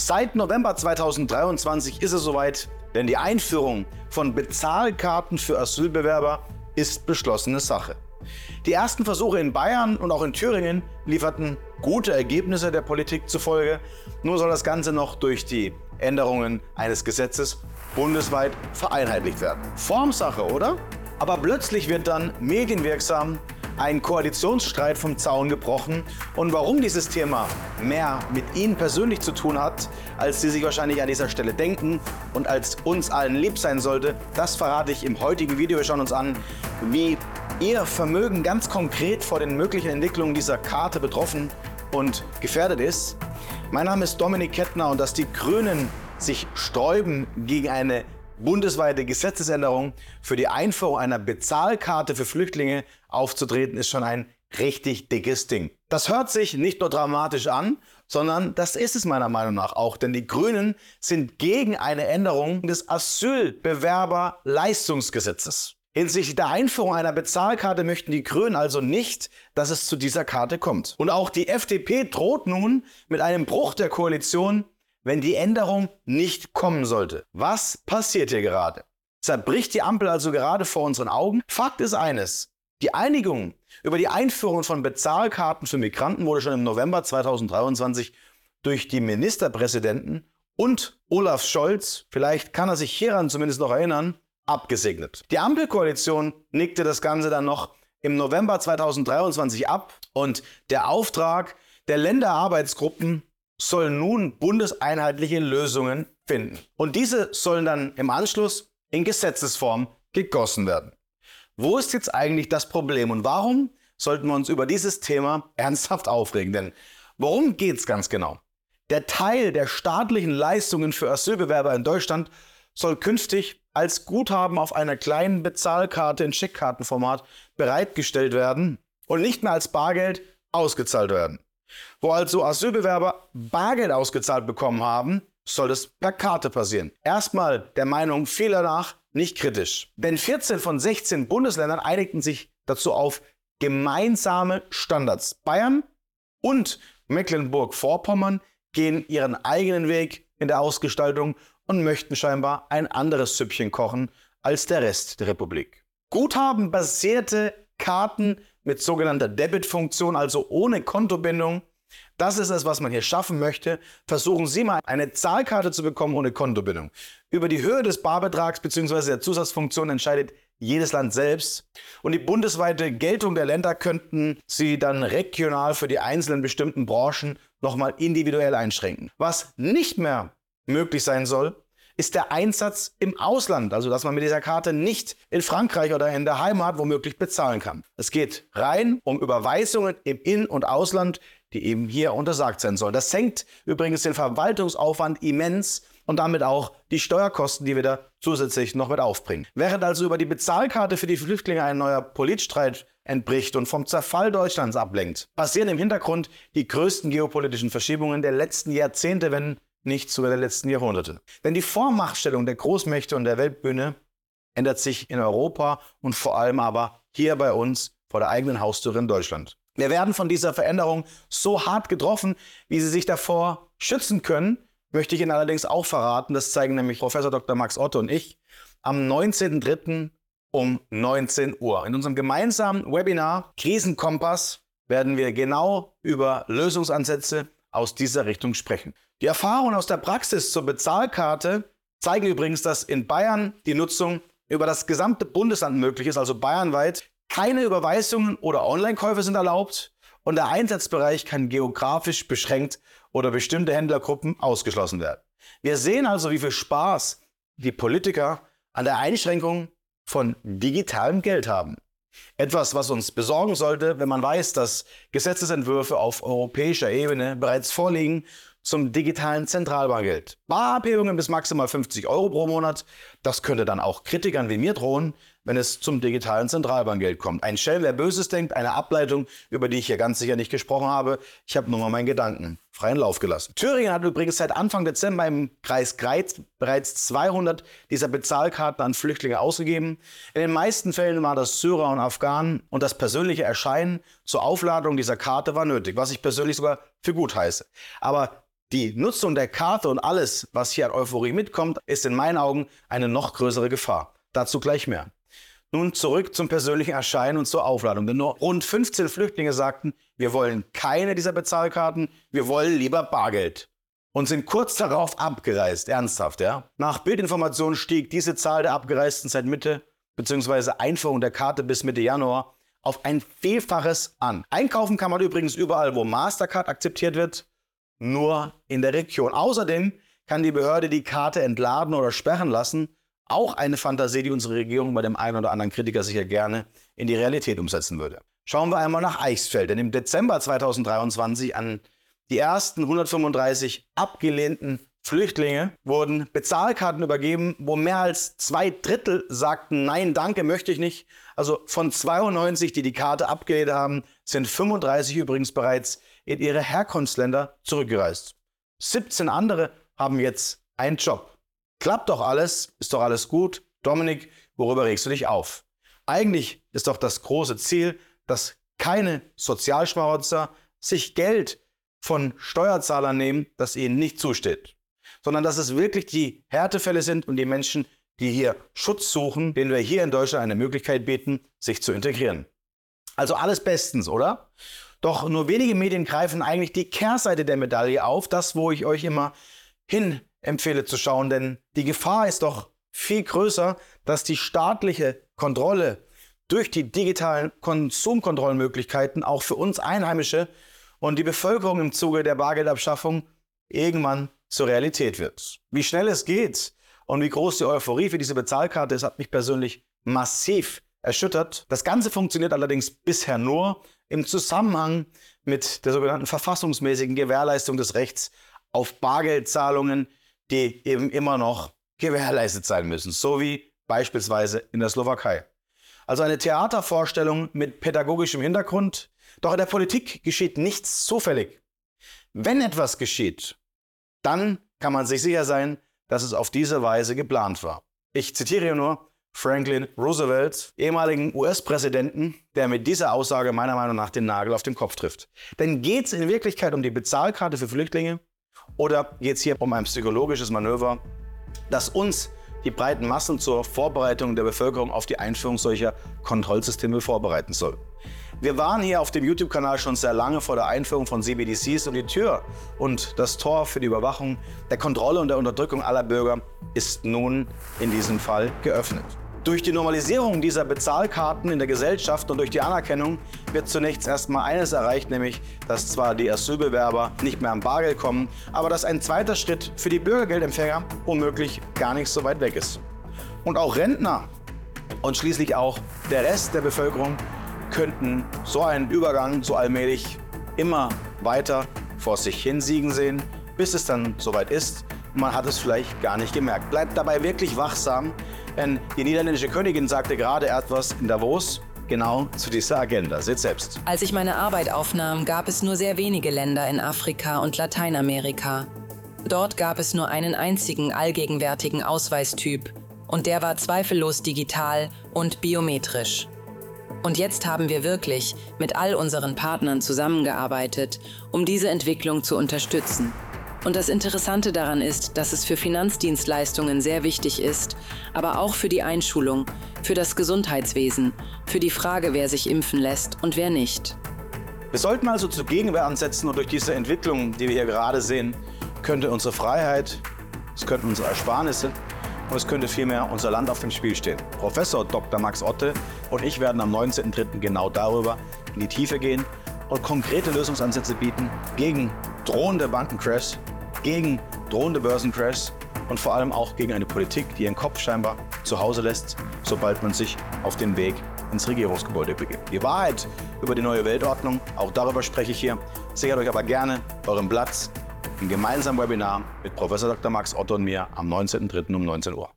Seit November 2023 ist es soweit, denn die Einführung von Bezahlkarten für Asylbewerber ist beschlossene Sache. Die ersten Versuche in Bayern und auch in Thüringen lieferten gute Ergebnisse der Politik zufolge. Nur soll das Ganze noch durch die Änderungen eines Gesetzes bundesweit vereinheitlicht werden. Formsache, oder? Aber plötzlich wird dann medienwirksam ein Koalitionsstreit vom Zaun gebrochen. Und warum dieses Thema mehr mit Ihnen persönlich zu tun hat, als Sie sich wahrscheinlich an dieser Stelle denken und als uns allen lieb sein sollte, das verrate ich im heutigen Video. Wir schauen uns an, wie Ihr Vermögen ganz konkret vor den möglichen Entwicklungen dieser Karte betroffen und gefährdet ist. Mein Name ist Dominik Kettner und dass die Grünen sich sträuben gegen eine bundesweite Gesetzesänderung für die Einführung einer Bezahlkarte für Flüchtlinge aufzutreten, ist schon ein richtig dickes Ding. Das hört sich nicht nur dramatisch an, sondern das ist es meiner Meinung nach auch, denn die Grünen sind gegen eine Änderung des Asylbewerberleistungsgesetzes. Hinsichtlich der Einführung einer Bezahlkarte möchten die Grünen also nicht, dass es zu dieser Karte kommt. Und auch die FDP droht nun mit einem Bruch der Koalition wenn die Änderung nicht kommen sollte. Was passiert hier gerade? Zerbricht die Ampel also gerade vor unseren Augen? Fakt ist eines. Die Einigung über die Einführung von Bezahlkarten für Migranten wurde schon im November 2023 durch die Ministerpräsidenten und Olaf Scholz, vielleicht kann er sich hieran zumindest noch erinnern, abgesegnet. Die Ampelkoalition nickte das Ganze dann noch im November 2023 ab und der Auftrag der Länderarbeitsgruppen sollen nun bundeseinheitliche Lösungen finden. Und diese sollen dann im Anschluss in Gesetzesform gegossen werden. Wo ist jetzt eigentlich das Problem und warum sollten wir uns über dieses Thema ernsthaft aufregen? Denn worum geht es ganz genau? Der Teil der staatlichen Leistungen für Asylbewerber in Deutschland soll künftig als Guthaben auf einer kleinen Bezahlkarte in Scheckkartenformat bereitgestellt werden und nicht mehr als Bargeld ausgezahlt werden. Wo also Asylbewerber Bargeld ausgezahlt bekommen haben, soll das per Karte passieren. Erstmal der Meinung vieler nach nicht kritisch. Denn 14 von 16 Bundesländern einigten sich dazu auf gemeinsame Standards. Bayern und Mecklenburg-Vorpommern gehen ihren eigenen Weg in der Ausgestaltung und möchten scheinbar ein anderes Süppchen kochen als der Rest der Republik. Guthabenbasierte Karten mit sogenannter Debit-Funktion, also ohne Kontobindung. Das ist es, was man hier schaffen möchte. Versuchen Sie mal eine Zahlkarte zu bekommen ohne Kontobindung. Über die Höhe des Barbetrags bzw. der Zusatzfunktion entscheidet jedes Land selbst. Und die bundesweite Geltung der Länder könnten Sie dann regional für die einzelnen bestimmten Branchen nochmal individuell einschränken. Was nicht mehr möglich sein soll, ist der Einsatz im Ausland, also dass man mit dieser Karte nicht in Frankreich oder in der Heimat womöglich bezahlen kann. Es geht rein um Überweisungen im In- und Ausland, die eben hier untersagt sein sollen. Das senkt übrigens den Verwaltungsaufwand immens und damit auch die Steuerkosten, die wir da zusätzlich noch mit aufbringen. Während also über die Bezahlkarte für die Flüchtlinge ein neuer Politstreit entbricht und vom Zerfall Deutschlands ablenkt, passieren im Hintergrund die größten geopolitischen Verschiebungen der letzten Jahrzehnte, wenn nicht sogar der letzten Jahrhunderte. Denn die Vormachtstellung der Großmächte und der Weltbühne ändert sich in Europa und vor allem aber hier bei uns vor der eigenen Haustür in Deutschland. Wir werden von dieser Veränderung so hart getroffen, wie sie sich davor schützen können, möchte ich Ihnen allerdings auch verraten. Das zeigen nämlich Professor Dr. Max Otto und ich am 19.03. um 19 Uhr. In unserem gemeinsamen Webinar Krisenkompass werden wir genau über Lösungsansätze aus dieser Richtung sprechen. Die Erfahrungen aus der Praxis zur Bezahlkarte zeigen übrigens, dass in Bayern die Nutzung über das gesamte Bundesland möglich ist, also bayernweit. Keine Überweisungen oder Online-Käufe sind erlaubt und der Einsatzbereich kann geografisch beschränkt oder bestimmte Händlergruppen ausgeschlossen werden. Wir sehen also, wie viel Spaß die Politiker an der Einschränkung von digitalem Geld haben. Etwas, was uns besorgen sollte, wenn man weiß, dass Gesetzesentwürfe auf europäischer Ebene bereits vorliegen zum digitalen Zentralbankgeld. Barabhebungen bis maximal 50 Euro pro Monat. Das könnte dann auch Kritikern wie mir drohen, wenn es zum digitalen Zentralbankgeld kommt. Ein Schelm, wer Böses denkt, eine Ableitung, über die ich hier ganz sicher nicht gesprochen habe. Ich habe nur mal meinen Gedanken freien Lauf gelassen. Thüringen hat übrigens seit Anfang Dezember im Kreis Greiz bereits 200 dieser Bezahlkarten an Flüchtlinge ausgegeben. In den meisten Fällen waren das Syrer und Afghanen und das persönliche Erscheinen zur Aufladung dieser Karte war nötig, was ich persönlich sogar für gut heiße. Aber Die Nutzung der Karte und alles, was hier an Euphorie mitkommt, ist in meinen Augen eine noch größere Gefahr. Dazu gleich mehr. Nun zurück zum persönlichen Erscheinen und zur Aufladung. Denn nur rund 15 Flüchtlinge sagten, wir wollen keine dieser Bezahlkarten, wir wollen lieber Bargeld. Und sind kurz darauf abgereist, ernsthaft, ja. Nach Bildinformationen stieg diese Zahl der Abgereisten seit Mitte bzw. Einführung der Karte bis Mitte Januar auf ein Vielfaches an. Einkaufen kann man übrigens überall, wo Mastercard akzeptiert wird, nur in der Region. Außerdem kann die Behörde die Karte entladen oder sperren lassen. Auch eine Fantasie, die unsere Regierung bei dem einen oder anderen Kritiker sicher gerne in die Realität umsetzen würde. Schauen wir einmal nach Eichsfeld, denn im Dezember 2023 an die ersten 135 abgelehnten Flüchtlinge wurden Bezahlkarten übergeben, wo mehr als zwei Drittel sagten, nein, danke, möchte ich nicht. Also von 92, die die Karte abgelehnt haben, sind 35 übrigens bereits in ihre Herkunftsländer zurückgereist. 17 andere haben jetzt einen Job. Klappt doch alles, ist doch alles gut. Dominik, worüber regst du dich auf? Eigentlich ist doch das große Ziel, dass keine Sozialschmarotzer sich Geld von Steuerzahlern nehmen, das ihnen nicht zusteht, sondern dass es wirklich die Härtefälle sind und die Menschen, die hier Schutz suchen, denen wir hier in Deutschland eine Möglichkeit bieten, sich zu integrieren. Also alles bestens, oder? Doch nur wenige Medien greifen eigentlich die Kehrseite der Medaille auf, das, wo ich euch immer hin empfehle zu schauen, denn die Gefahr ist doch viel größer, dass die staatliche Kontrolle durch die digitalen Konsumkontrollmöglichkeiten auch für uns Einheimische und die Bevölkerung im Zuge der Bargeldabschaffung irgendwann zur Realität wird. Wie schnell es geht und wie groß die Euphorie für diese Bezahlkarte ist, hat mich persönlich massiv erschüttert. Das Ganze funktioniert allerdings bisher nur im Zusammenhang mit der sogenannten verfassungsmäßigen Gewährleistung des Rechts auf Bargeldzahlungen, die eben immer noch gewährleistet sein müssen, so wie beispielsweise in der Slowakei. Also eine Theatervorstellung mit pädagogischem Hintergrund, doch in der Politik geschieht nichts zufällig. Wenn etwas geschieht, dann kann man sich sicher sein, dass es auf diese Weise geplant war. Ich zitiere nur Franklin Roosevelt, ehemaligen US-Präsidenten, der mit dieser Aussage meiner Meinung nach den Nagel auf den Kopf trifft. Denn geht es in Wirklichkeit um die Bezahlkarte für Flüchtlinge oder geht es hier um ein psychologisches Manöver, das uns die breiten Massen zur Vorbereitung der Bevölkerung auf die Einführung solcher Kontrollsysteme vorbereiten soll? Wir waren hier auf dem YouTube-Kanal schon sehr lange vor der Einführung von CBDCs und die Tür und das Tor für die Überwachung, der Kontrolle und der Unterdrückung aller Bürger ist nun in diesem Fall geöffnet. Durch die Normalisierung dieser Bezahlkarten in der Gesellschaft und durch die Anerkennung wird zunächst erstmal eines erreicht, nämlich dass zwar die Asylbewerber nicht mehr am Bargeld kommen, aber dass ein zweiter Schritt für die Bürgergeldempfänger womöglich gar nicht so weit weg ist. Und auch Rentner und schließlich auch der Rest der Bevölkerung könnten so einen Übergang so allmählich immer weiter vor sich hinsiegen sehen, bis es dann soweit ist. Man hat es vielleicht gar nicht gemerkt. Bleibt dabei wirklich wachsam, denn die niederländische Königin sagte gerade etwas in Davos genau zu dieser Agenda. Seht selbst. Als ich meine Arbeit aufnahm, gab es nur sehr wenige Länder in Afrika und Lateinamerika. Dort gab es nur einen einzigen allgegenwärtigen Ausweistyp und der war zweifellos digital und biometrisch. Und jetzt haben wir wirklich mit all unseren Partnern zusammengearbeitet, um diese Entwicklung zu unterstützen. Und das Interessante daran ist, dass es für Finanzdienstleistungen sehr wichtig ist, aber auch für die Einschulung, für das Gesundheitswesen, für die Frage, wer sich impfen lässt und wer nicht. Wir sollten also zur Gegenwehr ansetzen und durch diese Entwicklung, die wir hier gerade sehen, könnte unsere Freiheit, es könnten unsere Ersparnisse und es könnte vielmehr unser Land auf dem Spiel stehen. Professor Dr. Max Otte und ich werden am 19.03. genau darüber in die Tiefe gehen und konkrete Lösungsansätze bieten gegen drohende Bankencrashs, gegen drohende Börsencrashs und vor allem auch gegen eine Politik, die ihren Kopf scheinbar zu Hause lässt, sobald man sich auf den Weg ins Regierungsgebäude begibt. Die Wahrheit über die neue Weltordnung, auch darüber spreche ich hier. Sichert euch aber gerne euren Platz im gemeinsamen Webinar mit Professor Dr. Max Otto und mir am 19.03. um 19 Uhr.